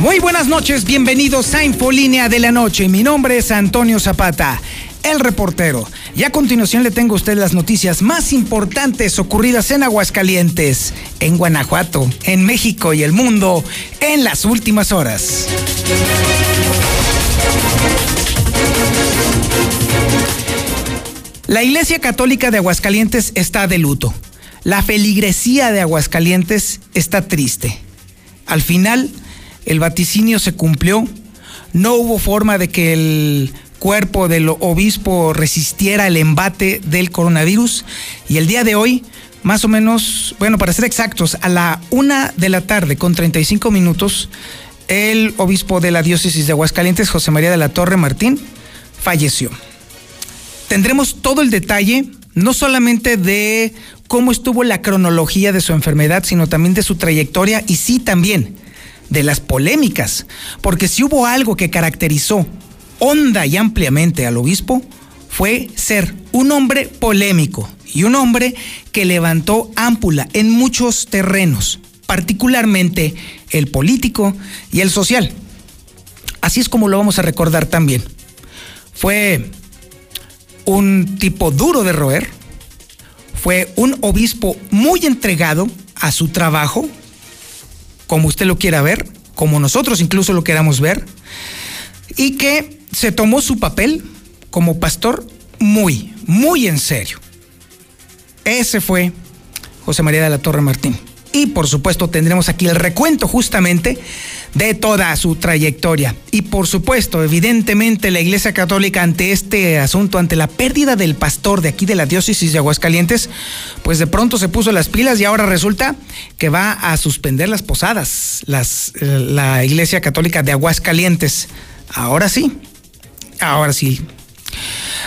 Muy buenas noches, bienvenidos a Infolínea de la Noche. Mi nombre es Antonio Zapata, el reportero. Y a continuación le tengo a usted las noticias más importantes ocurridas en Aguascalientes, en Guanajuato, en México y el mundo en las últimas horas. La Iglesia Católica de Aguascalientes está de luto. La feligresía de Aguascalientes está triste. Al final, el vaticinio se cumplió, no hubo forma de que el cuerpo del obispo resistiera el embate del coronavirus y el día de hoy, más o menos, bueno, para ser exactos, a la una de la tarde con 35 minutos, el obispo de la diócesis de Aguascalientes, José María de la Torre Martín, falleció. Tendremos todo el detalle, no solamente de cómo estuvo la cronología de su enfermedad, sino también de su trayectoria y sí también de las polémicas, porque si hubo algo que caracterizó honda y ampliamente al obispo, fue ser un hombre polémico y un hombre que levantó ámpula en muchos terrenos, particularmente el político y el social. Así es como lo vamos a recordar también. Fue un tipo duro de roer, fue un obispo muy entregado a su trabajo, como usted lo quiera ver, como nosotros incluso lo queramos ver, y que se tomó su papel como pastor muy, muy en serio. Ese fue José María de la Torre Martín. Y por supuesto tendremos aquí el recuento justamente de toda su trayectoria. Y por supuesto, evidentemente, la Iglesia Católica ante este asunto, ante la pérdida del pastor de aquí de la diócesis de Aguascalientes, pues de pronto se puso las pilas y ahora resulta que va a suspender las posadas, las, la Iglesia Católica de Aguascalientes. Ahora sí, ahora sí.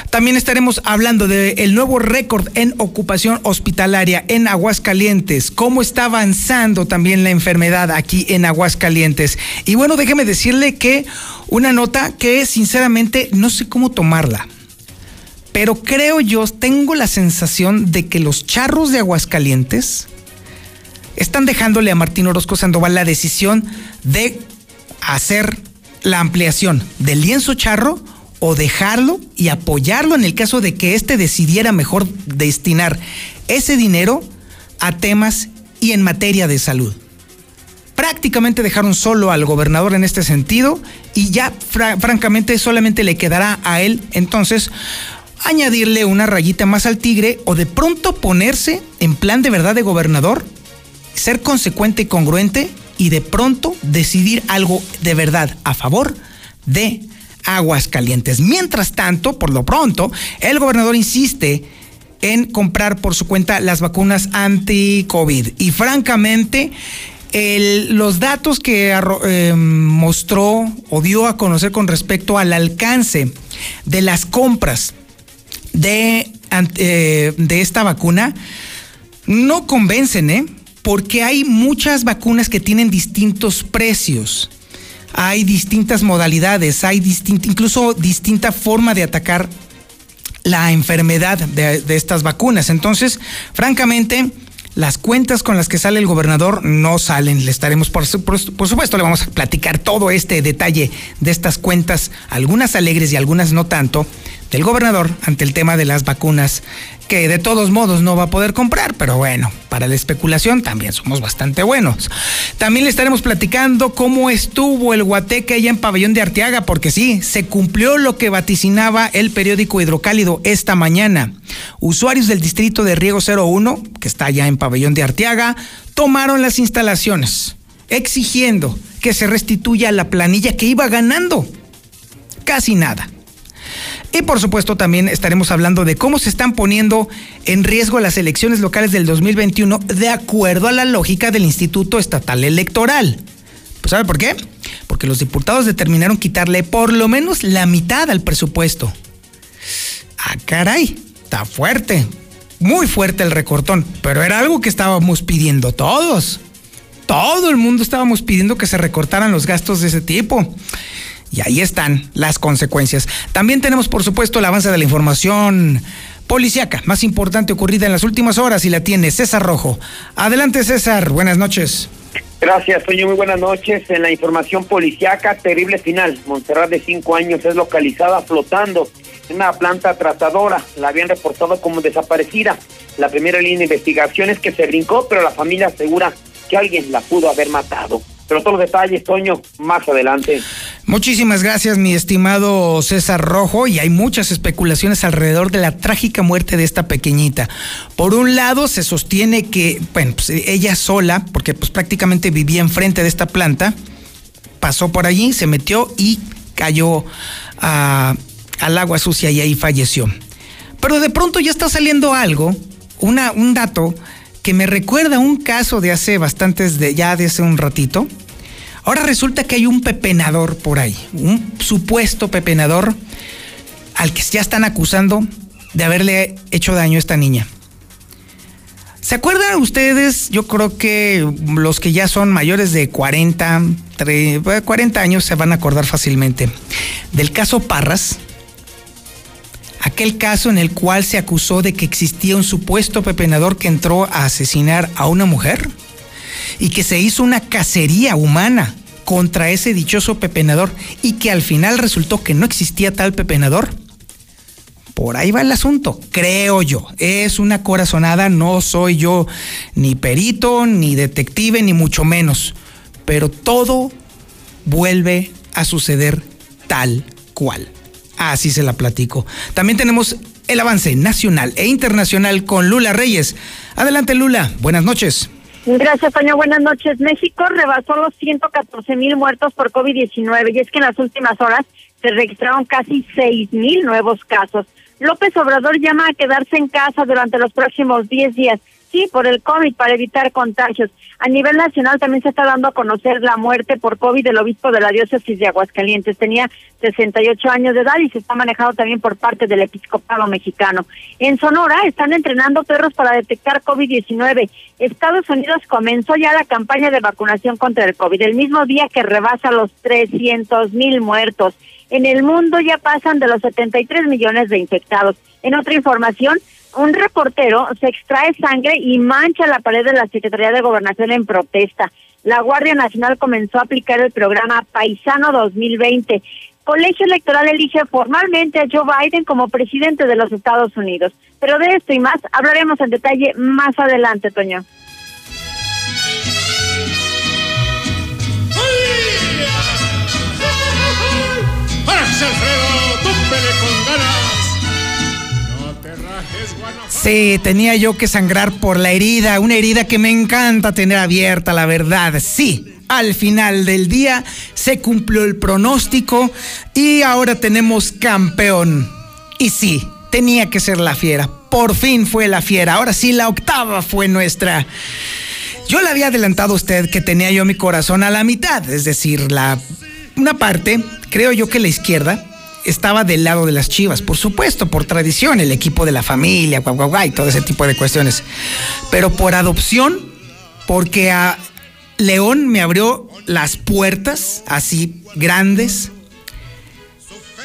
También estaremos hablando del nuevo récord en ocupación hospitalaria en Aguascalientes, cómo está avanzando también la enfermedad aquí en Aguascalientes. Y bueno, déjeme decirle que una nota que sinceramente no sé cómo tomarla, pero creo yo, tengo la sensación de que los charros de Aguascalientes están dejándole a Martín Orozco Sandoval la decisión de hacer la ampliación del lienzo charro o dejarlo y apoyarlo en el caso de que éste decidiera mejor destinar ese dinero a temas y en materia de salud. Prácticamente dejaron solo al gobernador en este sentido y ya francamente solamente le quedará a él entonces añadirle una rayita más al tigre o de pronto ponerse en plan de verdad de gobernador, ser consecuente y congruente y de pronto decidir algo de verdad a favor de aguas calientes. Mientras tanto, por lo pronto, el gobernador insiste en comprar por su cuenta las vacunas anti-COVID. Y francamente, los datos que eh, mostró o dio a conocer con respecto al alcance de las compras de, eh, de esta vacuna no convencen, ¿eh? Porque hay muchas vacunas que tienen distintos precios hay distintas modalidades, hay incluso distinta forma de atacar la enfermedad de, estas vacunas. Entonces, francamente, las cuentas con las que sale el gobernador no salen. Le estaremos, por, por, supuesto, le vamos a platicar todo este detalle de estas cuentas, algunas alegres y algunas no tanto, del gobernador ante el tema de las vacunas que de todos modos no va a poder comprar, pero bueno, para la especulación también somos bastante buenos. También le estaremos platicando cómo estuvo el guateque allá en Pabellón de Arteaga, porque sí, se cumplió lo que vaticinaba el periódico Hidrocálido esta mañana. Usuarios del distrito de Riego 01, que está allá en Pabellón de Arteaga, tomaron las instalaciones, exigiendo que se restituya la planilla que iba ganando. Casi nada. Y por supuesto también estaremos hablando de cómo se están poniendo en riesgo las elecciones locales del 2021 de acuerdo a la lógica del Instituto Estatal Electoral. Pues ¿sabe por qué? Porque los diputados determinaron quitarle por lo menos la mitad al presupuesto. Ah, caray, está fuerte, muy fuerte el recortón, pero era algo que estábamos pidiendo todos. Todo el mundo estábamos pidiendo que se recortaran los gastos de ese tipo. Y ahí están las consecuencias. También tenemos, por supuesto, el avance de la información policiaca más importante ocurrida en las últimas horas y la tiene César Rojo. Adelante, César. Buenas noches. Gracias, Toño. Muy buenas noches. En la información policiaca, terrible final. Montserrat de cinco años es localizada flotando en una planta tratadora. La habían reportado como desaparecida. La primera línea de investigación es que se brincó, pero la familia asegura que alguien la pudo haber matado. Pero todos los detalles, Toño, más adelante. Muchísimas gracias, mi estimado César Rojo. Y hay muchas especulaciones alrededor de la trágica muerte de esta pequeñita. Por un lado, se sostiene que, bueno, pues ella sola, porque pues prácticamente vivía enfrente de esta planta, pasó por allí, se metió y cayó al agua sucia y ahí falleció. Pero de pronto ya está saliendo algo, una, un dato que me recuerda un caso de hace bastantes, de, ya de hace un ratito. Ahora resulta que hay un pepenador por ahí, un supuesto pepenador al que ya están acusando de haberle hecho daño a esta niña. ¿Se acuerdan ustedes? Yo creo que los que ya son mayores de 40, 40 años se van a acordar fácilmente del caso Parras, aquel caso en el cual se acusó de que existía un supuesto pepenador que entró a asesinar a una mujer y que se hizo una cacería humana contra ese dichoso pepenador y que al final resultó que no existía tal pepenador. Por ahí va el asunto, creo yo. Es una corazonada, no soy yo ni perito, ni detective, ni mucho menos. Pero todo vuelve a suceder tal cual. Así se la platico. También tenemos el avance nacional e internacional con Lula Reyes. Adelante, Lula. Buenas noches. Gracias, Toño. Buenas noches. México rebasó los 114 mil muertos por COVID-19 y es que en las últimas horas se registraron casi 6 mil nuevos casos. López Obrador llama a quedarse en casa durante los próximos 10 días sí, por el COVID, para evitar contagios. A nivel nacional también se está dando a conocer la muerte por COVID del obispo de la diócesis de Aguascalientes. Tenía 68 años de edad y se está manejando también por parte del episcopado mexicano. En Sonora están entrenando perros para detectar COVID-19. Estados Unidos comenzó ya la campaña de vacunación contra el COVID, el mismo día que rebasa los 300 mil muertos. En el mundo ya pasan de los 73 millones de infectados. En otra información, un reportero se extrae sangre y mancha la pared de la Secretaría de Gobernación en protesta. La Guardia Nacional comenzó a aplicar el programa Paisano 2020. Colegio Electoral elige formalmente a Joe Biden como presidente de los Estados Unidos. Pero de esto y más hablaremos en detalle más adelante, Toño. Sí, tenía yo que sangrar por la herida, una herida que me encanta tener abierta, la verdad. Sí, al final del día se cumplió el pronóstico y ahora tenemos campeón. Y sí, tenía que ser la fiera. Por fin fue la fiera. Ahora sí, la octava fue nuestra. Yo le había adelantado a usted que tenía yo mi corazón a la mitad, es decir, la una parte, creo yo que la izquierda, estaba del lado de las Chivas, por supuesto, por tradición, el equipo de la familia, guau, y todo ese tipo de cuestiones. Pero por adopción, porque a León me abrió las puertas así grandes.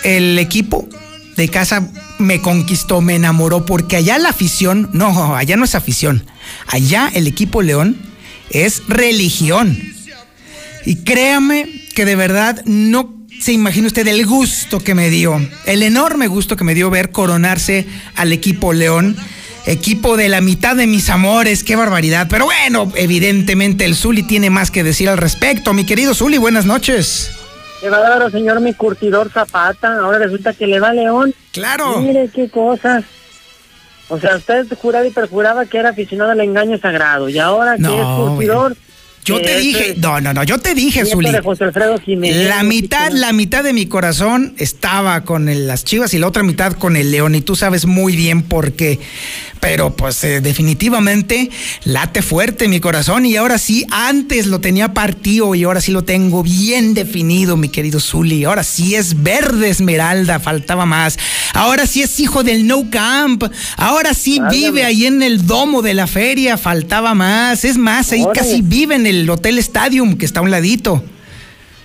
El equipo de casa me conquistó, me enamoró, porque allá la afición, no, allá no es afición, allá el equipo León es religión. Y créame que de verdad no se imagina usted el gusto que me dio, el enorme gusto que me dio ver coronarse al equipo León, equipo de la mitad de mis amores, qué barbaridad. Pero bueno, evidentemente el Zuli tiene más que decir al respecto. Mi querido Zuli, buenas noches. Le va a dar señor mi curtidor Zapata, ahora resulta que le va León. Claro. Mire qué cosas. O sea, usted juraba y perjuraba que era aficionado al engaño sagrado y ahora que es curtidor Yo te Ese dije, no, no, no, yo te dije, Zuli. La mitad, la mitad de mi corazón estaba con el- las Chivas y la otra mitad con el León. Y tú sabes muy bien por qué. Pero pues eh, definitivamente late fuerte mi corazón. Y ahora sí, antes lo tenía partido y ahora sí lo tengo bien definido, mi querido Zuli. Ahora sí es verde esmeralda, faltaba más. Ahora sí es hijo del No Camp. Ahora sí vive ahí en el domo de la feria, faltaba más. Es más, ahí Órale. casi vive en el Hotel Stadium, que está a un ladito.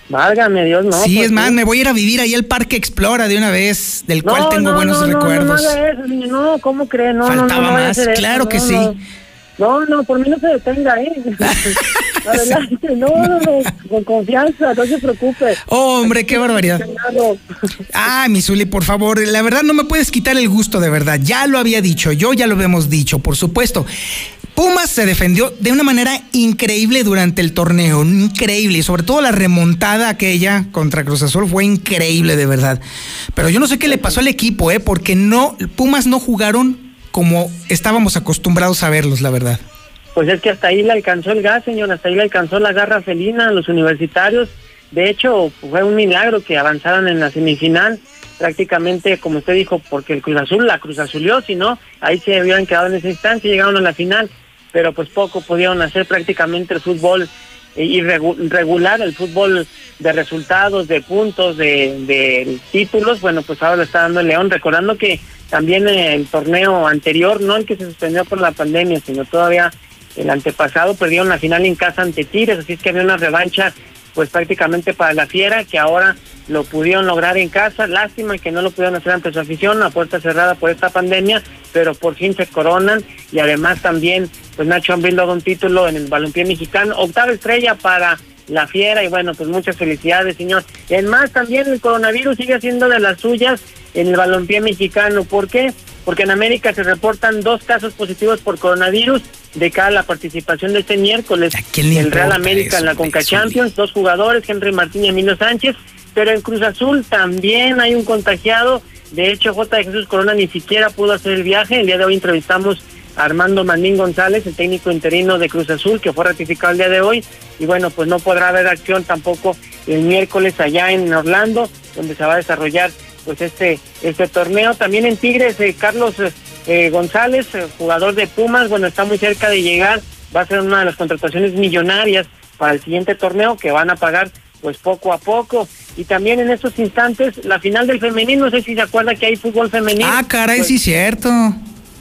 Válgame Dios, no. sí, pues es más, me voy a ir a vivir ahí al Parque Explora de una vez, del cual No, tengo no, buenos no, no, recuerdos. No, niño, no, ¿cómo cree? No, Faltaba no, no, no más, claro no, que sí. No. no, no, por mí no se detenga, ¿eh? Adelante, no, no, no, con confianza, no se preocupe. Oh, hombre, qué barbaridad. Ah, mi Zuli, por favor, la verdad no me puedes quitar el gusto, de verdad. Ya lo había dicho, yo ya lo habíamos dicho, por supuesto. Pumas se defendió de una manera increíble durante el torneo, increíble, y sobre todo la remontada aquella contra Cruz Azul fue increíble, de verdad. Pero yo no sé qué le pasó al equipo, ¿eh? Porque no, Pumas no jugaron como estábamos acostumbrados a verlos, la verdad. Pues es que hasta ahí le alcanzó el gas, señor, hasta ahí le alcanzó la garra felina a los universitarios. De hecho, fue un milagro que avanzaran en la semifinal, prácticamente, como usted dijo, porque el Cruz Azul la Cruz Azulió, si no, ahí se hubieran quedado en esa instancia y llegaron a la final, pero pues poco pudieron hacer prácticamente el fútbol eh, irregu- irregular, el fútbol de resultados, de puntos, de, de títulos, bueno, pues ahora lo está dando el León, recordando que también el torneo anterior, no el que se suspendió por la pandemia, sino todavía el antepasado perdieron la final en casa ante Tigres, así es que había una revancha pues prácticamente para la Fiera, que ahora lo pudieron lograr en casa. Lástima que no lo pudieron hacer ante su afición, a puerta cerrada por esta pandemia, pero por fin se coronan y además también pues Nacho Ambriz logra un título en el balompié mexicano, octava estrella para la Fiera y bueno, pues muchas felicidades, señor. Y además también el coronavirus sigue siendo de las suyas en el balompié mexicano. ¿Por qué? Porque en América se reportan dos casos positivos por coronavirus de cara a la participación de este miércoles. ¿A quién le el Real América en la Conca? Champions, dos jugadores, Henry Martín y Emilio Sánchez, pero en Cruz Azul también hay un contagiado. De hecho, J. Jesús Corona ni siquiera pudo hacer el viaje. El día de hoy entrevistamos Armando Mandín González, el técnico interino de Cruz Azul, que fue ratificado el día de hoy. Y bueno, pues no podrá haber acción tampoco el miércoles allá en Orlando, donde se va a desarrollar pues este este torneo. También en Tigres, eh, Carlos eh, eh, González, eh, jugador de Pumas, bueno, está muy cerca de llegar. Va a ser una de las contrataciones millonarias para el siguiente torneo que van a pagar pues poco a poco. Y también en estos instantes, la final del femenino, no sé si se acuerda que hay fútbol femenino. Ah, caray, Pues, sí, cierto.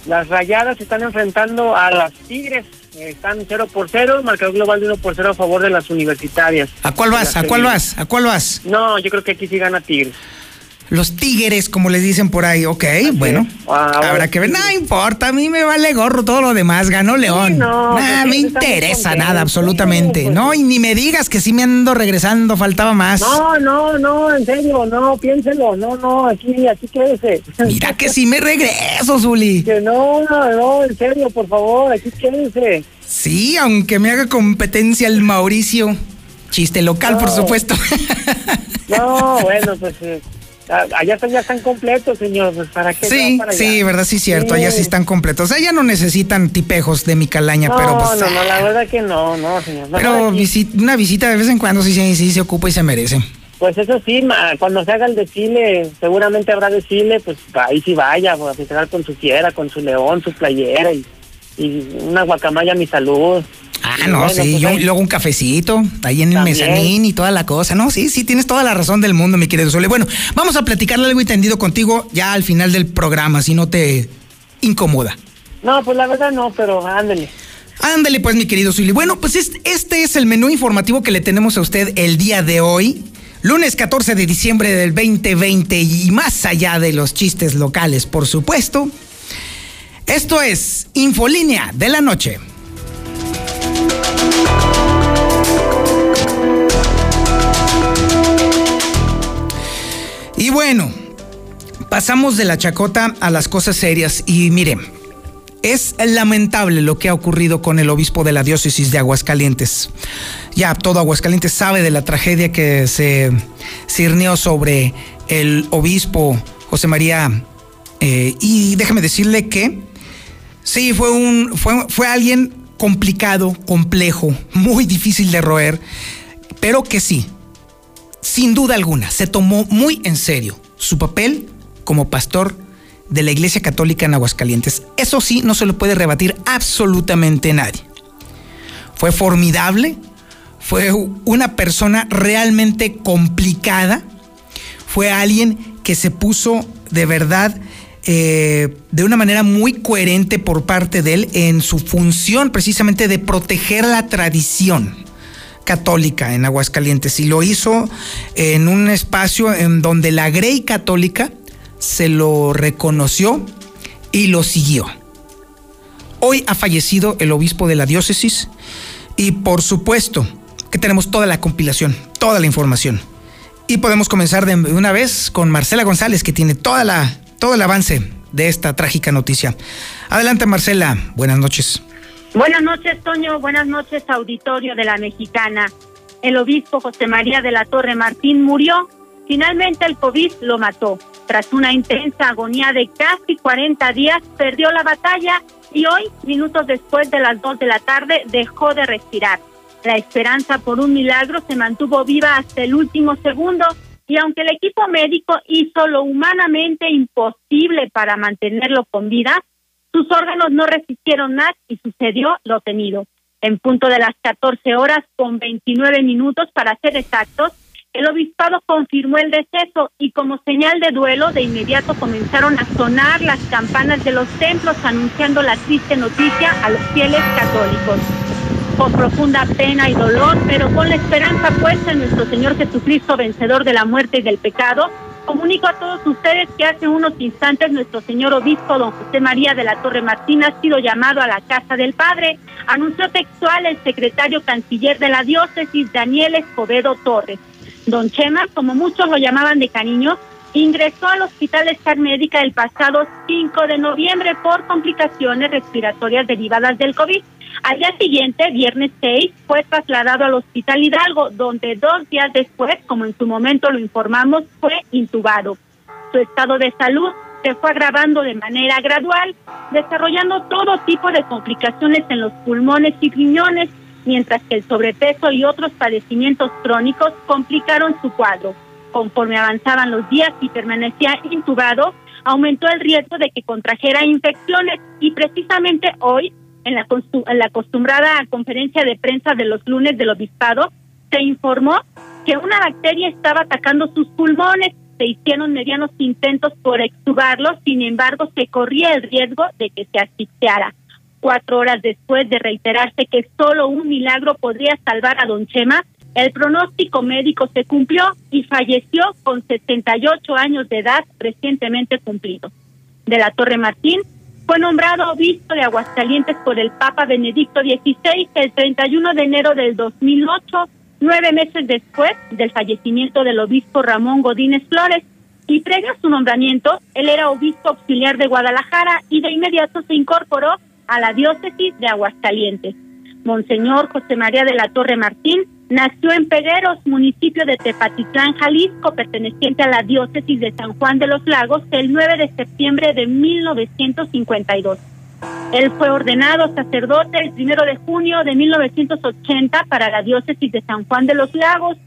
Las rayadas se están enfrentando a las Tigres. están 0 por 0, marcador global de 1 por 0 a favor de las universitarias. ¿A cuál vas? ¿A cuál vas? ¿A cuál vas? No, yo creo que aquí sí gana Tigres. Los tigres, como les dicen por ahí. Ok, bueno. Ah, Habrá que ver. No importa, a mí me vale gorro todo lo demás. Ganó León. no, Nah, pues me sí, está muy interesa nada, absolutamente. Sí, pues no, y ni me digas que sí me ando regresando, faltaba más. No, no, no, en serio, no, piénselo, no, no, aquí, aquí quédese. Mira que sí me regreso, Zuli. Que no, no, no, en serio, por favor, aquí quédese. Sí, aunque me haga competencia el Mauricio. Chiste local, por No. supuesto. No, bueno, pues eh, allá están, ya están completos, señor, pues para qué Sí, para sí, allá? verdad, sí, cierto. Allá sí están completos. Ya no necesitan tipejos de mi calaña, No, pero pues. no, no, la verdad que no, no, señor. Pero aquí. visi- una visita de vez en cuando sí, sí, sí se ocupa y se merece. Pues eso sí, ma, cuando se haga el desfile, seguramente habrá desfile, pues ahí sí vaya, pues, a festejar con su fiera, con su león, su playera y, y una guacamaya a mi salud. Ah, no, bueno, sí, pues, yo, ahí- y luego un cafecito ahí en el También. mezanín y toda la cosa. No, sí, sí, tienes toda la razón del mundo, mi querido Sole. Bueno, vamos a platicarle algo entendido contigo ya al final del programa, si no te incomoda. No, pues la verdad no, pero ándele. Ándale, pues, mi querido Zully. Bueno, pues es- este es el menú informativo que le tenemos a usted el día de hoy. Lunes 14 de diciembre del 2020 y más allá de los chistes locales, por supuesto. Esto es Infolínea de la Noche. Y bueno, pasamos de la chacota a las cosas serias y miren, es lamentable lo que ha ocurrido con el obispo de la diócesis de Aguascalientes. Ya todo Aguascalientes sabe de la tragedia que se cirnió sobre el obispo José María. eh, y déjeme decirle que sí, fue, un, fue, fue alguien complicado, complejo, muy difícil de roer, pero que sí, sin duda alguna, se tomó muy en serio su papel como pastor de la Iglesia Católica en Aguascalientes. Eso sí, no se lo puede rebatir absolutamente nadie. Fue formidable, fue una persona realmente complicada, fue alguien que se puso de verdad eh, de una manera muy coherente por parte de él en su función precisamente de proteger la tradición católica en Aguascalientes y lo hizo en un espacio en donde la Grey católica se lo reconoció y lo siguió. Hoy ha fallecido el obispo de la diócesis y por supuesto que tenemos toda la compilación, toda la información. Y podemos comenzar de una vez con Marcela González, que tiene toda la, todo el avance de esta trágica noticia. Adelante, Marcela. Buenas noches. Buenas noches, Toño. Buenas noches, auditorio de la Mexicana. El obispo José María de la Torre Martín murió. Finalmente el COVID lo mató. Tras una intensa agonía de casi 40 días, perdió la batalla y hoy, minutos después de las 2 de la tarde, dejó de respirar. La esperanza por un milagro se mantuvo viva hasta el último segundo y aunque el equipo médico hizo lo humanamente imposible para mantenerlo con vida, sus órganos no resistieron más y sucedió lo temido. En punto de las 14 horas con 29 minutos para ser exactos, el obispado confirmó el deceso y como señal de duelo de inmediato comenzaron a sonar las campanas de los templos anunciando la triste noticia a los fieles católicos. Con profunda pena y dolor, pero con la esperanza puesta en nuestro Señor Jesucristo, vencedor de la muerte y del pecado, comunico a todos ustedes que hace unos instantes nuestro señor obispo don José María de la Torre Martín ha sido llamado a la casa del Padre. Anunció textual el secretario canciller de la diócesis, Daniel Escobedo Torres. Don Chema, como muchos lo llamaban de cariño, ingresó al Hospital Star Médica el pasado 5 de noviembre por complicaciones respiratorias derivadas del COVID. Al día siguiente, viernes 6, fue trasladado al Hospital Hidalgo, donde dos días después, como en su momento lo informamos, fue intubado. Su estado de salud se fue agravando de manera gradual, desarrollando todo tipo de complicaciones en los pulmones y riñones, mientras que el sobrepeso y otros padecimientos crónicos complicaron su cuadro. Conforme avanzaban los días y permanecía intubado, aumentó el riesgo de que contrajera infecciones y precisamente hoy, en la, en la acostumbrada conferencia de prensa de los lunes del obispado, se informó que una bacteria estaba atacando sus pulmones. Se hicieron medianos intentos por extubarlo, sin embargo, se corría el riesgo de que se asfixiara cuatro horas después de reiterarse que solo un milagro podría salvar a don Chema, el pronóstico médico se cumplió y falleció con 78 años de edad recientemente cumplido. De la Torre Martín fue nombrado obispo de Aguascalientes por el Papa Benedicto XVI el 31 de enero del 2008, nueve meses después del fallecimiento del obispo Ramón Godínez Flores, y previo su nombramiento, él era obispo auxiliar de Guadalajara y de inmediato se incorporó a la diócesis de Aguascalientes. Monseñor José María de la Torre Martín nació en Pegueros, municipio de Tepatitlán, Jalisco, perteneciente a la diócesis de San Juan de los Lagos, el 9 de septiembre de 1952. Él fue ordenado sacerdote el 1 de junio de 1980 para la diócesis de San Juan de los Lagos.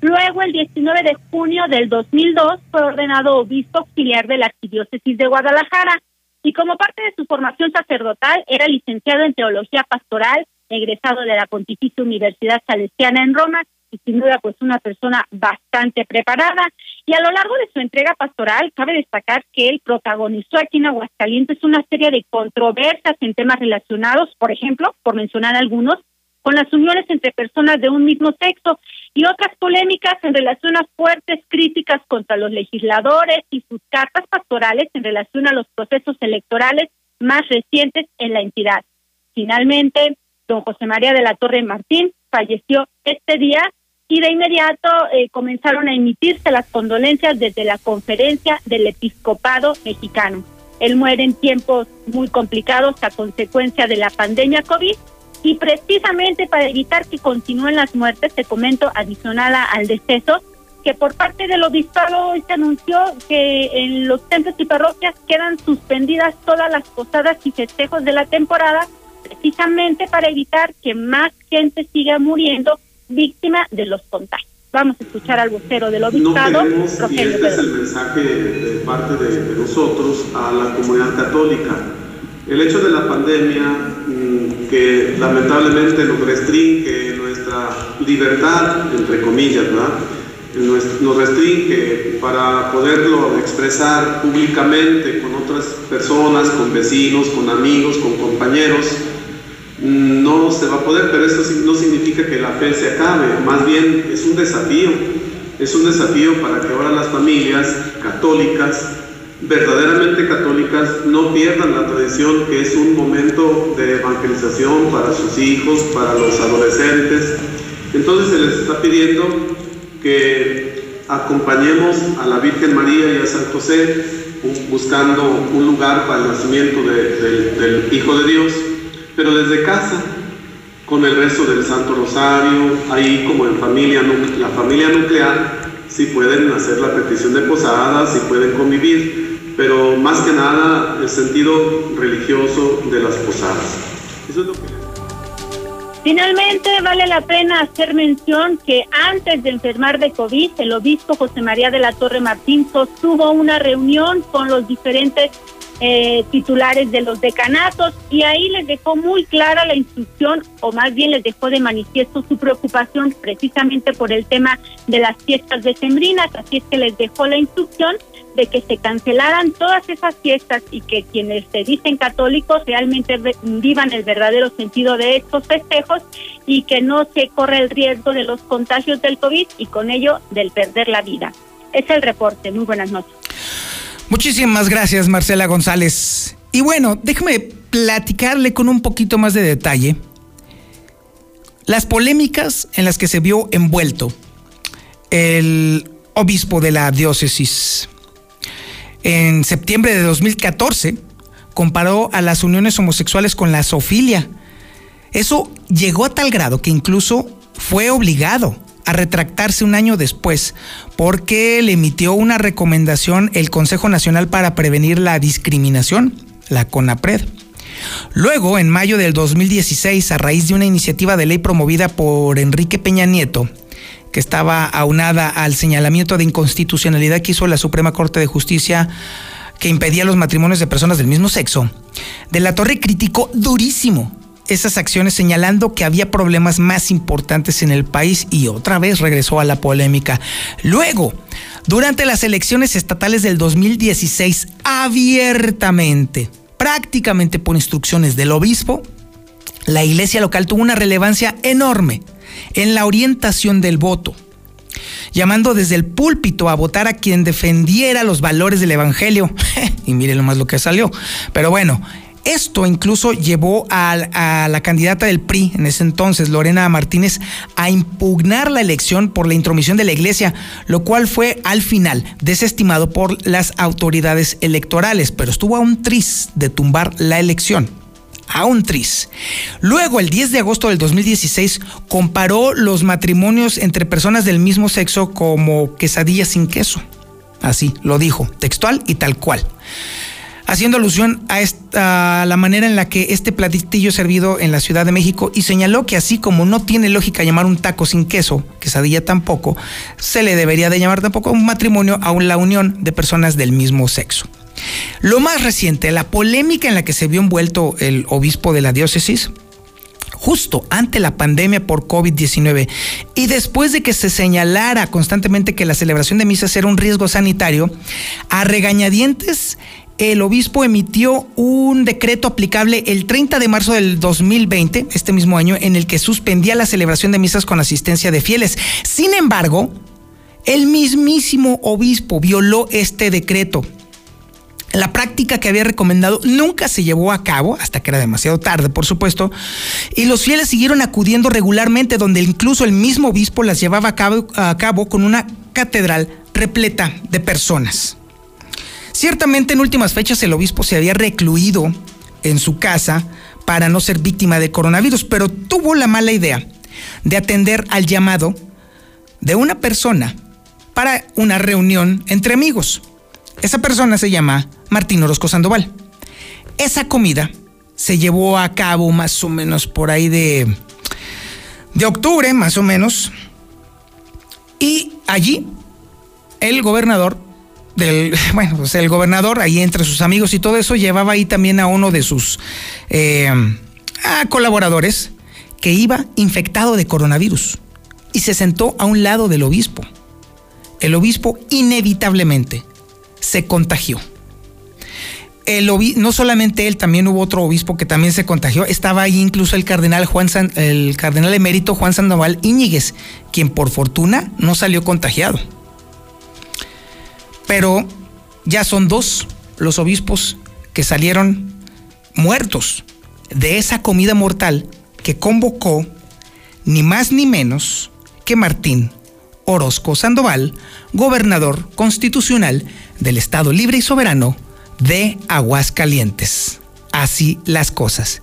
Luego, el 19 de junio del 2002, fue ordenado obispo auxiliar de la arquidiócesis de Guadalajara y como parte de su formación sacerdotal era licenciado en Teología Pastoral, egresado de la Pontificia Universidad Salesiana en Roma y sin duda pues una persona bastante preparada y a lo largo de su entrega pastoral cabe destacar que él protagonizó aquí en Aguascalientes una serie de controversias en temas relacionados, por ejemplo, por mencionar algunos, con las uniones entre personas de un mismo sexo y otras polémicas en relación a fuertes críticas contra los legisladores y sus cartas pastorales en relación a los procesos electorales más recientes en la entidad. Finalmente, don José María de la Torre Martín falleció este día y de inmediato eh, comenzaron a emitirse las condolencias desde la conferencia del episcopado mexicano. Él muere en tiempos muy complicados a consecuencia de la pandemia COVID y precisamente para evitar que continúen las muertes, te comento adicional al deceso, que por parte del obispado hoy se anunció que en los templos y parroquias quedan suspendidas todas las posadas y festejos de la temporada precisamente para evitar que más gente siga muriendo víctima de los contagios. Vamos a escuchar al vocero del obispado, no Rogelio y este es el mensaje de parte de, nosotros a la comunidad católica. El hecho de la pandemia mm, que lamentablemente nos restringe nuestra libertad, entre comillas, ¿verdad? nos restringe para poderlo expresar públicamente con otras personas, con vecinos, con amigos, con compañeros, no se va a poder, pero eso no significa que la fe se acabe, más bien es un desafío, es un desafío para que ahora las familias católicas, verdaderamente católicas, no pierdan la tradición que es un momento de evangelización para sus hijos, para los adolescentes. Entonces se les está pidiendo que acompañemos a la Virgen María y a San José buscando un lugar para el nacimiento del Hijo de Dios pero desde casa, con el resto del Santo Rosario, ahí como en familia, la familia nuclear, sí pueden hacer la petición de posadas, sí pueden convivir, pero más que nada el sentido religioso de las posadas. Eso es lo que... Finalmente, vale la pena hacer mención que antes de enfermar de COVID, el obispo José María de la Torre Martín sostuvo una reunión con los diferentes eh, titulares de los decanatos y ahí les dejó muy clara la instrucción o más bien les dejó de manifiesto su preocupación precisamente por el tema de las fiestas decembrinas, así es que les dejó la instrucción de que se cancelaran todas esas fiestas y que quienes se dicen católicos realmente vivan el verdadero sentido de estos festejos y que no se corre el riesgo de los contagios del COVID y con ello del perder la vida. Es el reporte. Muy buenas noches. Muchísimas gracias, Marcela González. Y bueno, déjame platicarle con un poquito más de detalle las polémicas en las que se vio envuelto el obispo de la diócesis. En septiembre de 2014 comparó a las uniones homosexuales con la zoofilia. Eso llegó a tal grado que incluso fue obligado a retractarse un año después porque le emitió una recomendación el Consejo Nacional para Prevenir la Discriminación, la CONAPRED. Luego, en mayo del 2016, a raíz de una iniciativa de ley promovida por Enrique Peña Nieto, que estaba aunada al señalamiento de inconstitucionalidad que hizo la Suprema Corte de Justicia que impedía los matrimonios de personas del mismo sexo, De la Torre criticó durísimo esas acciones señalando que había problemas más importantes en el país y otra vez regresó a la polémica. Luego, durante las elecciones estatales del 2016, abiertamente, prácticamente por instrucciones del obispo, la iglesia local tuvo una relevancia enorme en la orientación del voto llamando desde el púlpito a votar a quien defendiera los valores del Evangelio. y mire lo más lo que salió. Pero bueno, esto incluso llevó a, la candidata del PRI en ese entonces, Lorena Martínez, a impugnar la elección por la intromisión de la iglesia, lo cual fue al final desestimado por las autoridades electorales, pero estuvo a un tris de tumbar la elección a un tris. Luego, el 10 de agosto del 2016, comparó los matrimonios entre personas del mismo sexo como quesadillas sin queso. Así lo dijo, textual y tal cual haciendo alusión a, la manera en la que este platillo es servido en la Ciudad de México y señaló que así como no tiene lógica llamar un taco sin queso, quesadilla tampoco, se le debería de llamar tampoco un matrimonio a la unión de personas del mismo sexo. Lo más reciente, la polémica en la que se vio envuelto el obispo de la diócesis, justo ante la pandemia por COVID-19 y después de que se señalara constantemente que la celebración de misas era un riesgo sanitario, a regañadientes el obispo emitió un decreto aplicable el 30 de marzo del 2020, este mismo año, en el que suspendía la celebración de misas con asistencia de fieles. Sin embargo, el mismísimo obispo violó este decreto. La práctica que había recomendado nunca se llevó a cabo, hasta que era demasiado tarde, por supuesto, y los fieles siguieron acudiendo regularmente, donde incluso el mismo obispo las llevaba a cabo, a cabo con una catedral repleta de personas. Ciertamente en últimas fechas el obispo se había recluido en su casa para no ser víctima de coronavirus, pero tuvo la mala idea de atender al llamado de una persona para una reunión entre amigos. Esa persona se llama Martín Orozco Sandoval. Esa comida se llevó a cabo más o menos por ahí de, de octubre, más o menos. Y allí el gobernador del, bueno, pues el gobernador, ahí entre sus amigos y todo eso, llevaba ahí también a uno de sus eh, colaboradores que iba infectado de coronavirus y se sentó a un lado del obispo. El obispo inevitablemente se contagió. El no solamente él, también hubo otro obispo que también se contagió. Estaba ahí incluso el cardenal Juan el cardenal emérito Juan Sandoval Íñiguez, quien por fortuna no salió contagiado. Pero ya son dos los obispos que salieron muertos de esa comida mortal que convocó ni más ni menos que Martín Orozco Sandoval, gobernador constitucional del Estado Libre y Soberano de Aguascalientes. Así las cosas.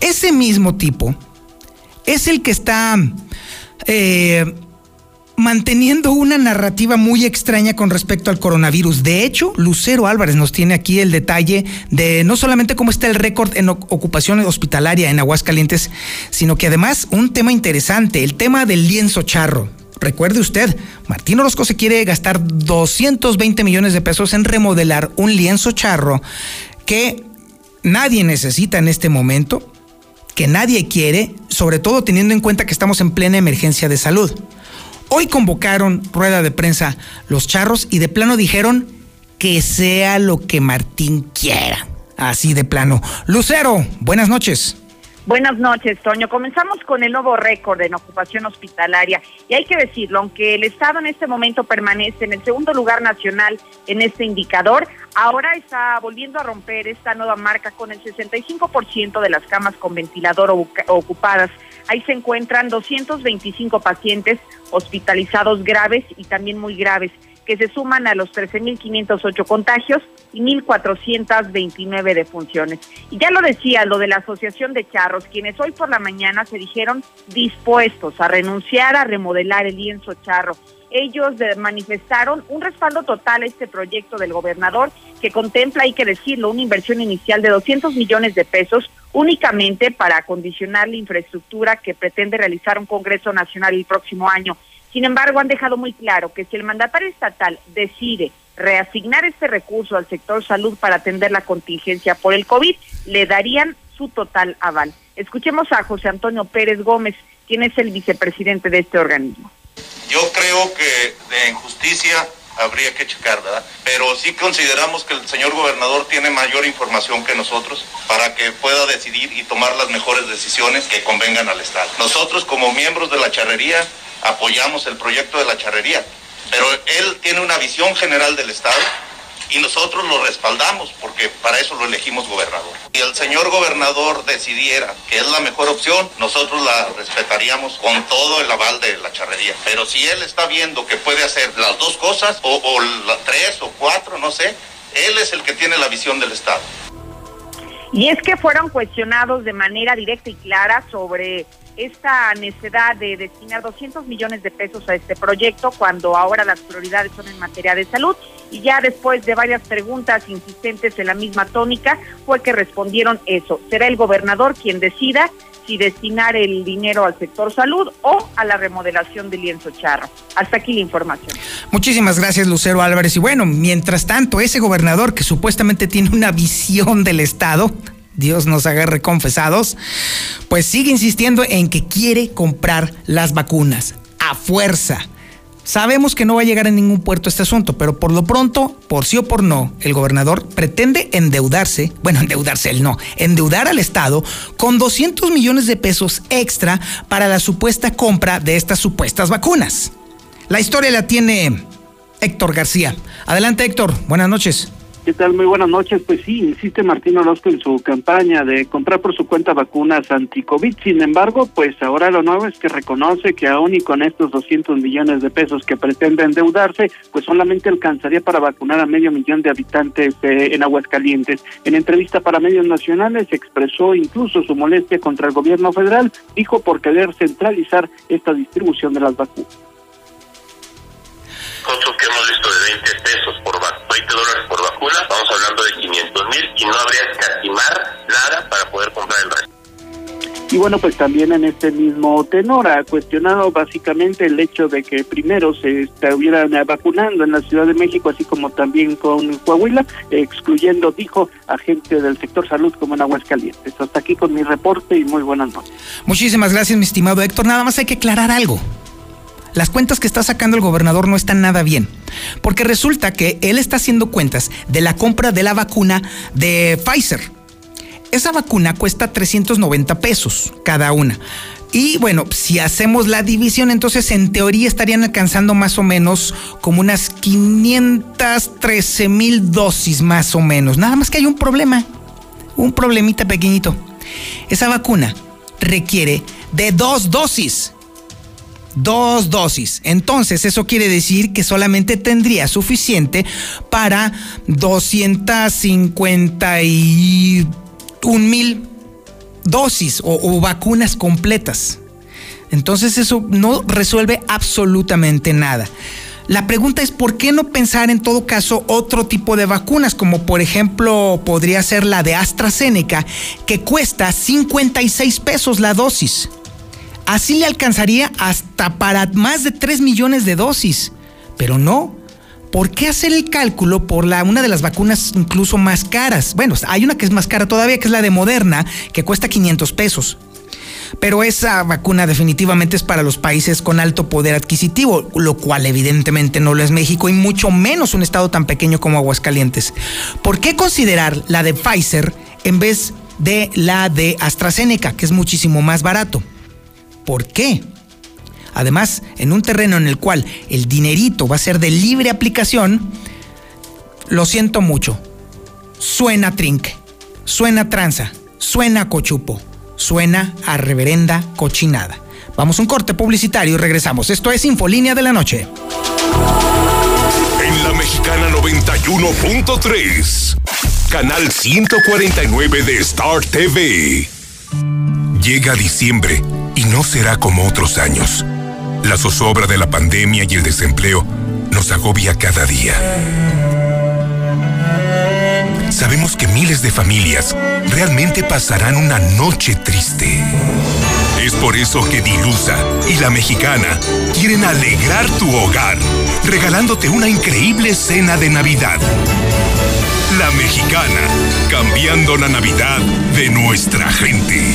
Ese mismo tipo es el que está eh, manteniendo una narrativa muy extraña con respecto al coronavirus. De hecho, Lucero Álvarez nos tiene aquí el detalle de no solamente cómo está el récord en ocupación hospitalaria en Aguascalientes, sino que además un tema interesante, el tema del lienzo charro. Recuerde usted, Martín Orozco se quiere gastar 220 millones de pesos en remodelar un lienzo charro que nadie necesita en este momento, que nadie quiere, sobre todo teniendo en cuenta que estamos en plena emergencia de salud. Hoy convocaron rueda de prensa los charros y de plano dijeron que sea lo que Martín quiera. Así de plano. Lucero, buenas noches. Buenas noches, Toño. Comenzamos con el nuevo récord en ocupación hospitalaria. Y hay que decirlo, aunque el Estado en este momento permanece en el segundo lugar nacional en este indicador, ahora está volviendo a romper esta nueva marca con el 65% de las camas con ventilador ocupadas. Ahí se encuentran 225 pacientes hospitalizados graves y también muy graves, que se suman a los 13.508 contagios y 1.429 defunciones. Y ya lo decía, lo de la Asociación de Charros, quienes hoy por la mañana se dijeron dispuestos a renunciar a remodelar el lienzo charro ellos manifestaron un respaldo total a este proyecto del gobernador que contempla, hay que decirlo, una inversión inicial de 200 millones de pesos únicamente para acondicionar la infraestructura que pretende realizar un Congreso Nacional el próximo año. Sin embargo, han dejado muy claro que si el mandatario estatal decide reasignar este recurso al sector salud para atender la contingencia por el COVID, le darían su total aval. Escuchemos a José Antonio Pérez Gómez, quien es el vicepresidente de este organismo. Yo creo que de injusticia habría que checar, ¿verdad? Pero sí consideramos que el señor gobernador tiene mayor información que nosotros para que pueda decidir y tomar las mejores decisiones que convengan al Estado. Nosotros como miembros de la charrería apoyamos el proyecto de la charrería, pero él tiene una visión general del Estado y nosotros lo respaldamos porque para eso lo elegimos gobernador. Si el señor gobernador decidiera que es la mejor opción, nosotros la respetaríamos con todo el aval de la charrería. Pero si él está viendo que puede hacer las dos cosas, o, o tres o cuatro, no sé, él es el que tiene la visión del Estado. Y es que fueron cuestionados de manera directa y clara sobre esta necesidad de destinar 200 millones de pesos a este proyecto cuando ahora las prioridades son en materia de salud y ya después de varias preguntas insistentes en la misma tónica fue que respondieron eso. Será el gobernador quien decida si destinar el dinero al sector salud o a la remodelación del lienzo charro. Hasta aquí la información. Muchísimas gracias, Lucero Álvarez. Y bueno, mientras tanto, ese gobernador que supuestamente tiene una visión del Estado, Dios nos agarre confesados, pues sigue insistiendo en que quiere comprar las vacunas a fuerza. Sabemos que no va a llegar a ningún puerto este asunto, pero por lo pronto, por sí o por no, el gobernador pretende endeudarse, bueno, endeudarse él no, endeudar al Estado con 200 millones de pesos extra para la supuesta compra de estas supuestas vacunas. La historia la tiene Héctor García. Adelante Héctor, buenas noches. ¿Qué tal? Muy buenas noches. Pues sí, insiste Martín Orozco en su campaña de comprar por su cuenta vacunas anti-COVID. Sin embargo, pues ahora lo nuevo es que reconoce que aún y con estos 200 millones de pesos que pretende endeudarse, pues solamente alcanzaría para vacunar a medio millón de habitantes eh, en Aguascalientes. En entrevista para medios nacionales expresó incluso su molestia contra el gobierno federal, dijo por querer centralizar esta distribución de las vacunas visto de 20 pesos por 20 dólares por vacuna, estamos hablando de 500 mil y no habría que escatimar nada para poder comprar el resto. Y bueno, pues también en este mismo tenor ha cuestionado básicamente el hecho de que primero se estuvieran vacunando en la Ciudad de México, así como también con Coahuila, excluyendo, dijo, a gente del sector salud como en Aguascalientes. Hasta aquí con mi reporte y muy buenas noches. Muchísimas gracias, mi estimado Héctor. Nada más hay que aclarar algo. Las cuentas que está sacando el gobernador no están nada bien, porque resulta que él está haciendo cuentas de la compra de la vacuna de Pfizer esa vacuna cuesta 390 pesos cada una. Y bueno, si hacemos la división, entonces en teoría estarían alcanzando más o menos como unas 513 mil dosis más o menos. Nada más que hay un problema, un problemita pequeñito. Esa vacuna requiere de dos dosis. Dos dosis. Entonces, eso quiere decir que solamente tendría suficiente para 250 y un mil dosis o, vacunas completas. Entonces eso no resuelve absolutamente nada. La pregunta es por qué no pensar en todo caso otro tipo de vacunas, como por ejemplo podría ser la de AstraZeneca, que cuesta 56 pesos la dosis. Así le alcanzaría hasta para más de 3 millones de dosis. Pero no, ¿por qué hacer el cálculo por la, una de las vacunas incluso más caras? Bueno, hay una que es más cara todavía, que es la de Moderna, que cuesta 500 pesos. Pero esa vacuna definitivamente es para los países con alto poder adquisitivo, lo cual evidentemente no lo es México y mucho menos un estado tan pequeño como Aguascalientes. ¿Por qué considerar la de Pfizer en vez de la de AstraZeneca, que es muchísimo más barato? ¿Por qué? Además, en un terreno en el cual el dinerito va a ser de libre aplicación, lo siento mucho. Suena trinque, suena tranza, suena cochupo, suena a reverenda cochinada. Vamos a un corte publicitario y regresamos. Esto es Infolínea de la Noche. En la Mexicana 91.3, canal 149 de Star TV. Llega diciembre y no será como otros años la zozobra de la pandemia y el desempleo nos agobia cada día. Sabemos que miles de familias realmente pasarán una noche triste. Es por eso que Dilusa y la mexicana quieren alegrar tu hogar, regalándote una increíble cena de Navidad. La mexicana, cambiando la Navidad de nuestra gente.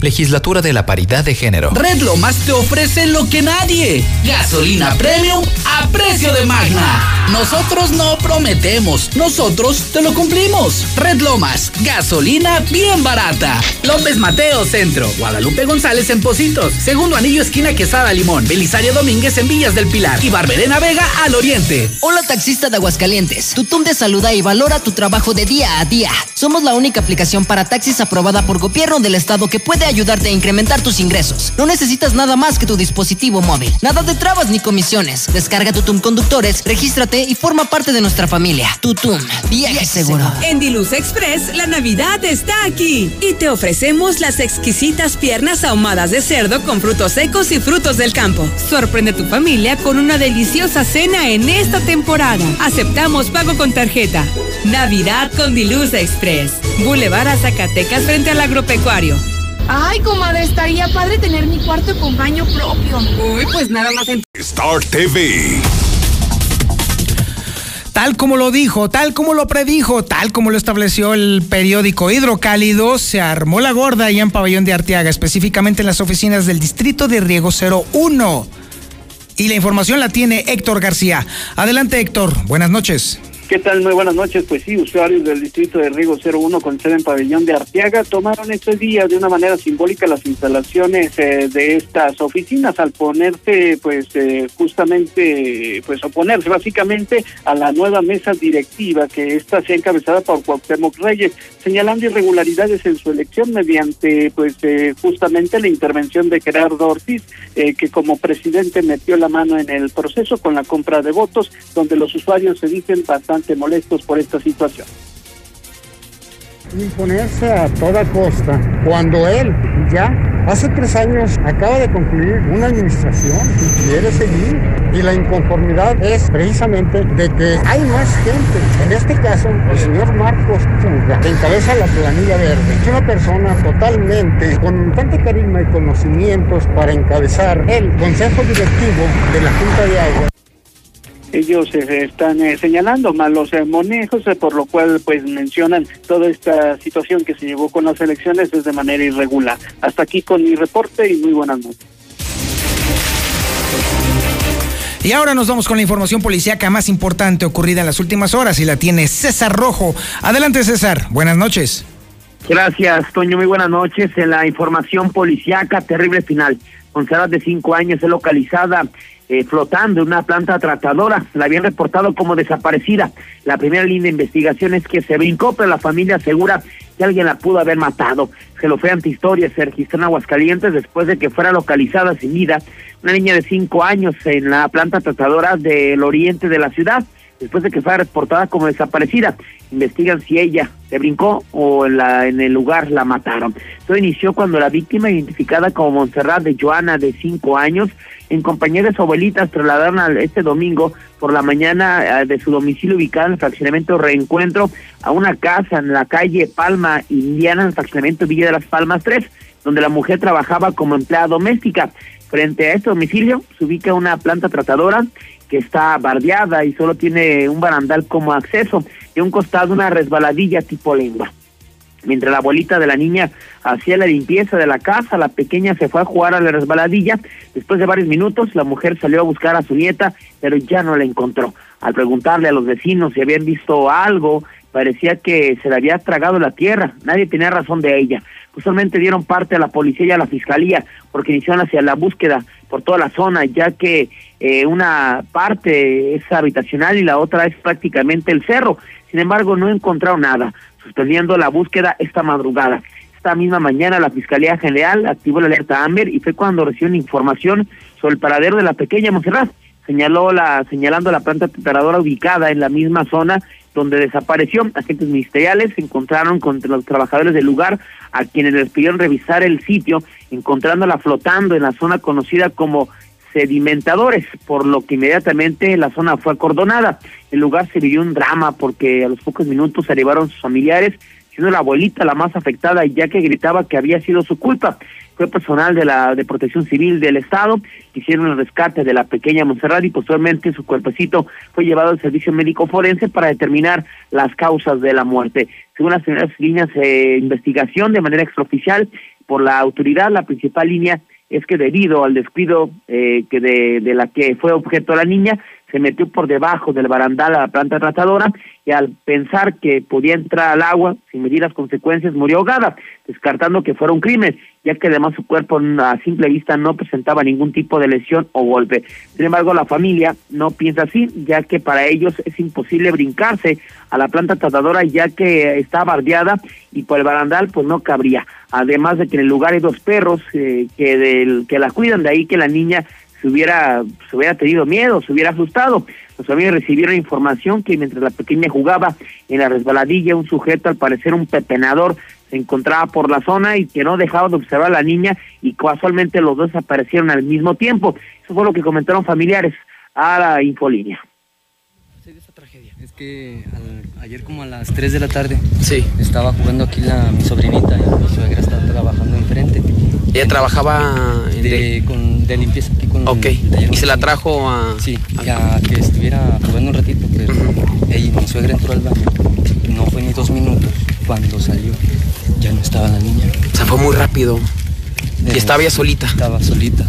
Legislatura de la Paridad de Género. Red Lomas te ofrece lo que nadie. Gasolina premium a precio de magna. Nosotros no prometemos, nosotros te lo cumplimos. Red Lomas, gasolina bien barata. López Mateo Centro, Guadalupe González en Positos, Segundo Anillo Esquina Quesada Limón, Belisario Domínguez en Villas del Pilar y Barberena Vega al Oriente. Hola taxista de Aguascalientes, Tutum te saluda y valora tu trabajo de día a día. Somos la única aplicación para taxis aprobada por gobierno del estado que puede ayudarte a incrementar tus ingresos. No necesitas nada más que tu dispositivo móvil, nada de trabas ni comisiones. Descarga Tutum Conductores, regístrate y forma parte de nuestra familia. Tutum, viaje seguro. En Diluz Express, la Navidad está aquí y te ofrecemos las exquisitas piernas ahumadas de cerdo con frutos secos y frutos del campo. Sorprende a tu familia con una deliciosa cena en esta temporada. Aceptamos pago con tarjeta. Navidad con Diluz Express. Boulevard a Zacatecas frente al agropecuario. Ay, comadre, estaría padre tener mi cuarto con baño propio. Uy, pues nada más en... Star TV. Tal como lo dijo, tal como lo predijo, tal como lo estableció el periódico Hidrocálido, se armó la gorda allá en Pabellón de Arteaga, específicamente en las oficinas del Distrito de Riego 01. Y la información la tiene Héctor García. Adelante Héctor, buenas noches. ¿Qué tal? Muy buenas noches. Pues sí, usuarios del distrito de Riego 01 con sede en Pabellón de Arteaga tomaron este día de una manera simbólica las instalaciones eh, de estas oficinas al ponerse, pues eh, justamente, pues oponerse básicamente a la nueva mesa directiva que esta sea encabezada por Cuauhtémoc Reyes, señalando irregularidades en su elección mediante, pues eh, justamente la intervención de Gerardo Ortiz, que como presidente metió la mano en el proceso con la compra de votos, donde los usuarios se dicen bastante molestos por esta situación. Imponerse a toda costa cuando él ya hace tres años acaba de concluir una administración y quiere seguir y la inconformidad es precisamente de que hay más gente. En este caso, el señor Marcos que encabeza la planilla verde, es una persona totalmente con tanto carisma y conocimientos para encabezar el consejo directivo de la Junta de Agua ellos eh, están eh, señalando malos eh, manejos, por lo cual pues mencionan toda esta situación que se llevó con las elecciones es de manera irregular. Hasta aquí con mi reporte y muy buenas noches. Y ahora nos vamos con la información policíaca más importante ocurrida en las últimas horas y la tiene César Rojo. Adelante César, buenas noches. Gracias, Toño. Muy buenas noches. En la información policíaca, terrible final. Montserrat de cinco años es localizada eh, flotando en una planta tratadora. La habían reportado como desaparecida. La primera línea de investigación es que se brincó, pero la familia asegura que alguien la pudo haber matado. Se lo fue ante historia, se registró en Aguascalientes después de que fuera localizada sin vida una niña de cinco años en la planta tratadora del oriente de la ciudad después de que fuera reportada como desaparecida. Investigan si ella se brincó o la, en el lugar la mataron. Todo inició cuando la víctima, identificada como Montserrat de Joana, de cinco años, en compañía de su abuelita, trasladaron este domingo por la mañana eh, de su domicilio ubicado en el fraccionamiento Reencuentro a una casa en la calle Palma Indiana, en el fraccionamiento Villa de las Palmas 3, donde la mujer trabajaba como empleada doméstica. Frente a este domicilio se ubica una planta tratadora que está bardeada y solo tiene un barandal como acceso y un costado una resbaladilla tipo lengua. Mientras la abuelita de la niña hacía la limpieza de la casa, la pequeña se fue a jugar a la resbaladilla. Después de varios minutos, la mujer salió a buscar a su nieta, pero ya no la encontró. Al preguntarle a los vecinos si habían visto algo, parecía que se le había tragado la tierra. Nadie tenía razón de ella. Usualmente dieron parte a la policía y a la fiscalía porque iniciaron hacia la búsqueda por toda la zona, ya que eh, una parte es habitacional y la otra es prácticamente el cerro. Sin embargo, no encontraron nada suspendiendo la búsqueda esta madrugada. Esta misma mañana la Fiscalía General activó la alerta Amber y fue cuando recibió información sobre el paradero de la pequeña Monserrat. Señaló la, señalando la planta preparadora ubicada en la misma zona donde desapareció. Agentes ministeriales se encontraron con los trabajadores del lugar a quienes les pidieron revisar el sitio, encontrándola flotando en la zona conocida como sedimentadores, por lo que inmediatamente la zona fue acordonada. El lugar se vivió un drama porque a los pocos minutos arribaron sus familiares, siendo la abuelita la más afectada, ya que gritaba que había sido su culpa. Fue personal de la de Protección Civil del Estado hicieron el rescate de la pequeña Monserrat y posteriormente su cuerpecito fue llevado al servicio médico forense para determinar las causas de la muerte. Según las primeras líneas de investigación de manera extraoficial por la autoridad, la principal línea es que debido al descuido eh, que de, de, la que fue objeto la niña, se metió por debajo del barandal a la planta tratadora y al pensar que podía entrar al agua sin medir las consecuencias murió ahogada, descartando que fuera un crimen, ya que además su cuerpo a simple vista no presentaba ningún tipo de lesión o golpe. Sin embargo, la familia no piensa así, ya que para ellos es imposible brincarse a la planta tratadora ya que está bardeada y por el barandal pues no cabría. Además de que en el lugar hay dos perros eh, que, del, que la cuidan, de ahí que la niña se hubiera, se hubiera tenido miedo, se hubiera asustado. Los amigos recibieron información que mientras la pequeña jugaba en la resbaladilla, un sujeto, al parecer un pepenador, se encontraba por la zona y que no dejaba de observar a la niña y casualmente los dos aparecieron al mismo tiempo. Eso fue lo que comentaron familiares a la infolínea. Es que ayer como a las 3 de la tarde sí. estaba jugando aquí la, mi sobrinita y mi suegra estaba trabajando enfrente. ¿Ella trabajaba de, con, de limpieza aquí con Ok, ¿y se la trajo a...? Sí, a, que estuviera jugando un ratito, pero ella, mi suegra entró al baño. No fue ni dos minutos cuando salió, ya no estaba la niña. O sea, fue muy rápido. ¿Y estaba ya solita? Estaba solita,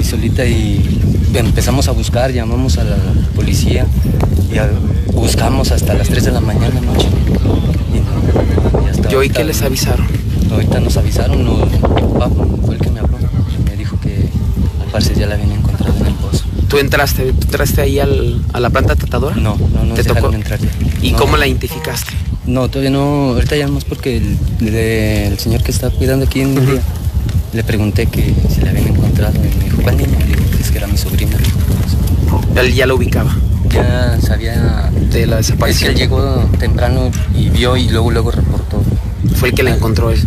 y solita y empezamos a buscar, llamamos a la policía y buscamos hasta las 3 de la mañana noche. Y, ¿Y hoy qué les avisaron? Ahorita nos avisaron, no, fue el que me habló, al parecer ya la habían encontrado en el pozo. ¿Tú entraste, tú entraste ahí al, a la planta tratadora? No, no, no ¿Te tocó entrar ya. ¿Y cómo la identificaste? No, todavía no, ahorita llamamos porque el, el, señor que está cuidando aquí en el día, le pregunté que si la habían encontrado y me dijo, ¿cuál niña? Le digo, es que era mi sobrina. Él ya lo ubicaba. Ya sabía de la desaparición. Es que él llegó temprano y vio y luego luego reportó. Fue el que la encontró él.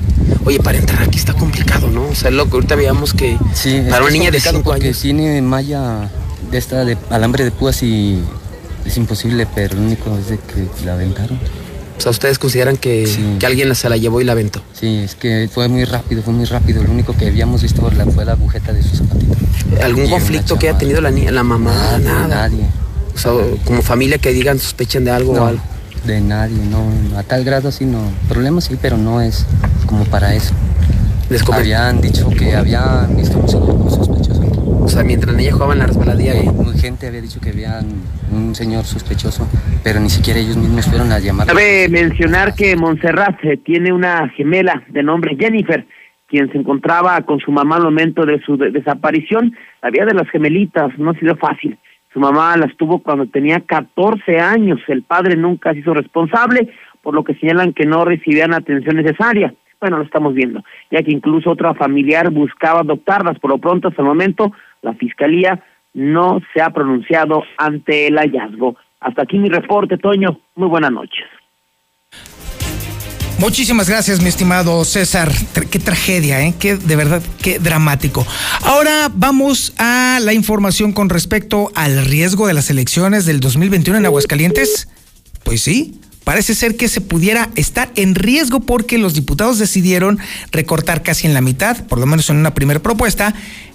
Oye, para entrar aquí está complicado, ¿no? O sea, lo que ahorita veíamos que sí, para una niña de 5 años. tiene malla de esta de alambre de púas y es imposible, pero lo único es de que la aventaron. O sea, ¿ustedes consideran que, sí. que alguien se la llevó y la aventó? Sí, es que fue muy rápido, fue muy rápido. Lo único que habíamos visto fue la agujeta de su zapatito. ¿Algún y conflicto que haya tenido la niña, la mamá? Nadie, nada. Nadie. O sea, como familia que digan, sospechen de algo no, o algo. De nadie, no. A tal grado sí, no. Problemas sí, pero no es como para eso. Les habían dicho que habían visto un señor sospechoso aquí. O sea, mientras la niña jugaba en la resbaladilla. Y... gente había dicho que había un señor sospechoso, pero ni siquiera ellos mismos fueron a llamar. Cabe mencionar que Montserrat tiene una gemela de nombre Jennifer, quien se encontraba con su mamá al momento de su de desaparición. La vida de las gemelitas no ha sido fácil. Su mamá las tuvo cuando tenía 14 años. El padre nunca se hizo responsable, por lo que señalan que no recibían atención necesaria. Bueno, lo estamos viendo, ya que incluso otra familiar buscaba adoptarlas. Por lo pronto, hasta el momento, la fiscalía no se ha pronunciado ante el hallazgo. Hasta aquí mi reporte, Toño. Muy buenas noches. Muchísimas gracias, mi estimado César. Qué tragedia, ¿eh? Qué, de verdad, qué dramático. Ahora vamos a la información con respecto al riesgo de las elecciones del 2021 en Aguascalientes. Pues sí, parece ser que se pudiera estar en riesgo porque los diputados decidieron recortar casi en la mitad, por lo menos en una primera propuesta,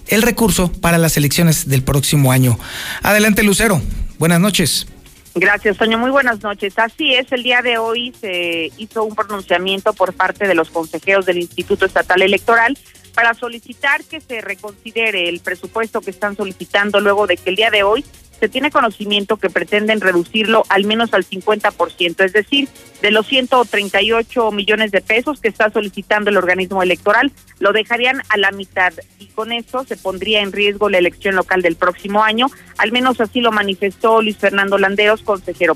el recurso para las elecciones del próximo año. Adelante, Lucero. Buenas noches. Gracias, Toño. Muy buenas noches. Así es, el día de hoy se hizo un pronunciamiento por parte de los consejeros del Instituto Estatal Electoral para solicitar que se reconsidere el presupuesto que están solicitando luego de que el día de hoy se tiene conocimiento que pretenden reducirlo al menos al 50%, es decir, de los 138 millones de pesos que está solicitando el organismo electoral, lo dejarían a la mitad y con eso se pondría en riesgo la elección local del próximo año, al menos así lo manifestó Luis Fernando Landeros, consejero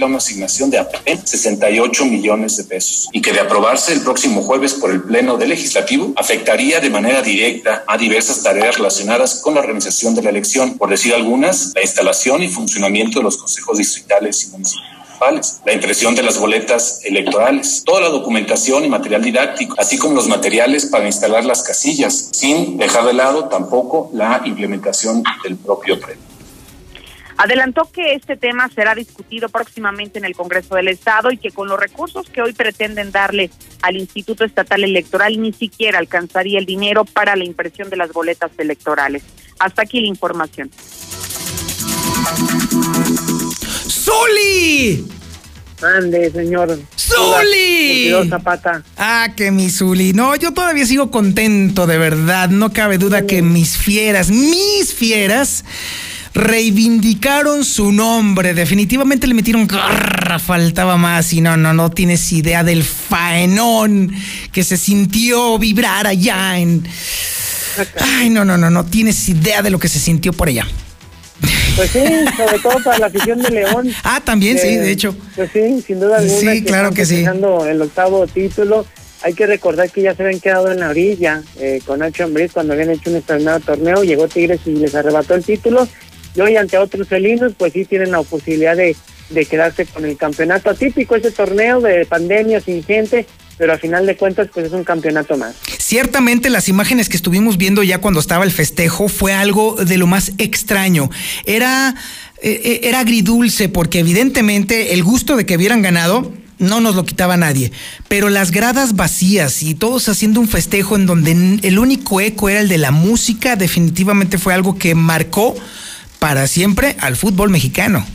presidente una asignación de apenas 68 millones de pesos y que de aprobarse el próximo jueves por el Pleno del Legislativo afectaría de manera directa a diversas tareas relacionadas con la organización de la elección, por decir algunas, la instalación y funcionamiento de los consejos distritales y municipales la impresión de las boletas electorales, toda la documentación y material didáctico, así como los materiales para instalar las casillas, sin dejar de lado tampoco la implementación del propio premio. Adelantó que este tema será discutido próximamente en el Congreso del Estado y que con los recursos que hoy pretenden darle al Instituto Estatal Electoral ni siquiera alcanzaría el dinero para la impresión de las boletas electorales. Hasta aquí la información. ¡Zuli! Ande, señor. ¡Zuli! Zapata. Ah, que mi Zuli. No, yo todavía sigo contento, de verdad. No cabe duda que mis fieras, mis fieras reivindicaron su nombre. Definitivamente le metieron garra, faltaba más. Y no, no, no tienes idea del faenón que se sintió vibrar allá en. Ay, no, no, no, no tienes idea de lo que se sintió por allá. Pues sí, sobre todo para la afición de León. Ah, también, sí, de hecho. Pues sí, sin duda alguna. Sí, claro que sí. el octavo título. Hay que recordar que ya se habían quedado en la orilla eh, con Action Breeze cuando habían hecho un extraordinario torneo. Llegó Tigres y les arrebató el título. Y hoy ante otros felinos, pues sí tienen la posibilidad de, de quedarse con el campeonato atípico, ese torneo de pandemia sin gente, pero al final de cuentas pues es un campeonato más. Ciertamente las imágenes que estuvimos viendo ya cuando estaba el festejo fue algo de lo más extraño. Era, eh, era agridulce porque evidentemente el gusto de que hubieran ganado no nos lo quitaba nadie, pero las gradas vacías y todos haciendo un festejo en donde el único eco era el de la música definitivamente fue algo que marcó para siempre al fútbol mexicano.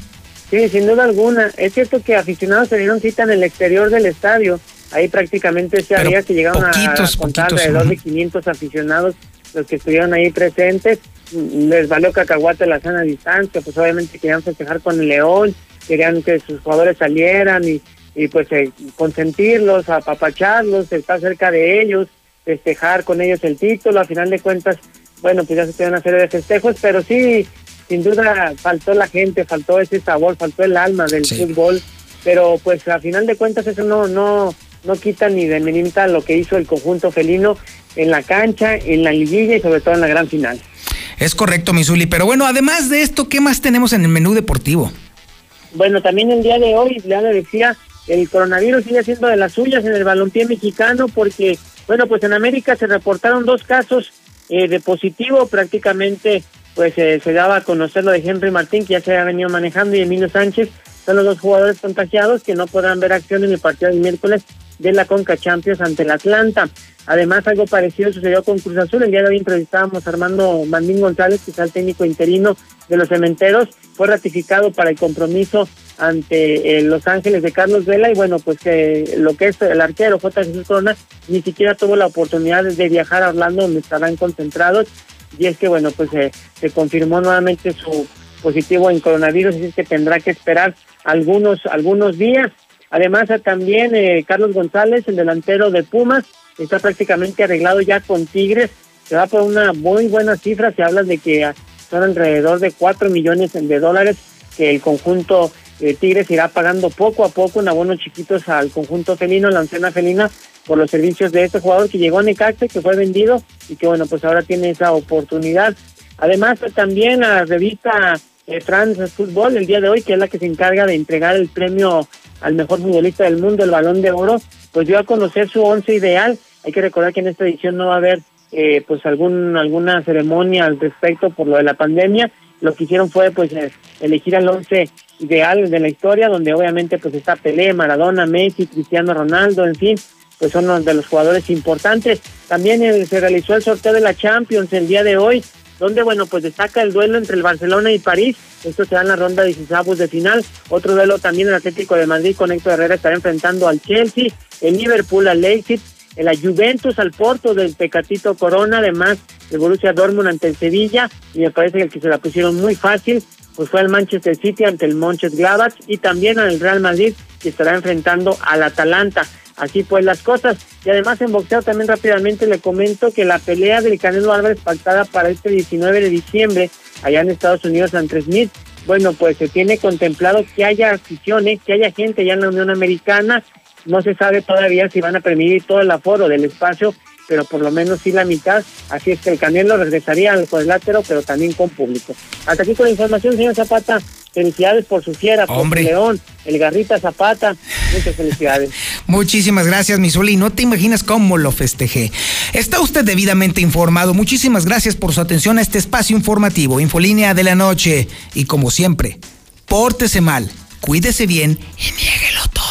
Sí, sin duda alguna. Es cierto que aficionados se dieron cita en el exterior del estadio. Ahí prácticamente se había que llegaron a, contar alrededor de 500 aficionados los que estuvieron ahí presentes. Les valió cacahuate la sana distancia, pues obviamente querían festejar con el León, querían que sus jugadores salieran y, y pues eh, consentirlos, apapacharlos, estar cerca de ellos, festejar con ellos el título. A final de cuentas, bueno, pues ya se tiene una serie de festejos, pero sí sin duda faltó la gente, faltó ese sabor, faltó el alma del fútbol, pero pues a final de cuentas eso no no no quita ni demerita lo que hizo el conjunto felino en la cancha, en la liguilla y sobre todo en la gran final. Es correcto, Misuli, pero bueno, además de esto, ¿qué más tenemos en el menú deportivo? Bueno, también el día de hoy, ya le decía, el coronavirus sigue siendo de las suyas en el balompié mexicano porque, bueno, pues en América se reportaron dos casos eh, de positivo prácticamente pues eh, se daba a conocer lo de Henry Martín, que ya se había venido manejando, y Emilio Sánchez, son los dos jugadores contagiados que no podrán ver acción en el partido del miércoles de la Conca Champions ante el Atlanta. Además, algo parecido sucedió con Cruz Azul. El día de hoy entrevistábamos a Armando Mandín González, que es el técnico interino de los cementeros. Fue ratificado para el compromiso ante eh, Los Ángeles de Carlos Vela. Y bueno, pues que lo que es el arquero J. Jesús Corona ni siquiera tuvo la oportunidad de viajar a Orlando, donde estarán concentrados y es que bueno pues se confirmó nuevamente su positivo en coronavirus así que tendrá que esperar algunos algunos días. Además también eh, Carlos González el delantero de Pumas está prácticamente arreglado ya con Tigres. Se va por una muy buena cifra se habla de que son alrededor de cuatro millones de dólares que el conjunto eh, Tigres irá pagando poco a poco en abonos chiquitos al conjunto felino, la anciana felina, por los servicios de este jugador que llegó a Necaxa, que fue vendido y que bueno, pues ahora tiene esa oportunidad. Además, también la revista eh, France Football el día de hoy, que es la que se encarga de entregar el premio al mejor futbolista del mundo, el Balón de Oro, pues dio a conocer su once ideal. Hay que recordar que en esta edición no va a haber eh, pues algún alguna ceremonia al respecto por lo de la pandemia. Lo que hicieron fue pues eh, elegir al once ideal de la historia, donde obviamente pues está Pelé, Maradona, Messi, Cristiano Ronaldo, en fin, pues son uno de los jugadores importantes. También eh, se realizó el sorteo de la Champions el día de hoy, donde, bueno, pues destaca el duelo entre el Barcelona y París. Esto se da en la ronda de 16 de final. Otro duelo también el Atlético de Madrid con Héctor Herrera estará enfrentando al Chelsea, el Liverpool al Leipzig, la Juventus al Porto del Pecatito Corona, además el Borussia Dortmund ante el Sevilla, y me parece que el que se la pusieron muy fácil pues fue el Manchester City ante el Mönchengladbach y también al Real Madrid que estará enfrentando al Atalanta así pues las cosas. Y además en boxeo también rápidamente le comento que la pelea del Canelo Álvarez pactada para este 19 de diciembre allá en Estados Unidos ante Smith, bueno, pues se tiene contemplado que haya aficiones, que haya gente ya en la Unión Americana. No se sabe todavía si van a permitir todo el aforo del espacio, pero por lo menos sí la mitad. Así es que el Canelo regresaría al cuadrilátero, pero también con público. Hasta aquí con la información, señor Zapata. Felicidades por su fiera, por Hombre. León, el Garrita Zapata. Muchas felicidades. Muchísimas gracias, Misuli. No te imaginas cómo lo festejé. Está usted debidamente informado. Muchísimas gracias por su atención a este espacio informativo, Infolínea de la Noche. Y como siempre, pórtese mal, cuídese bien y niéguelo todo.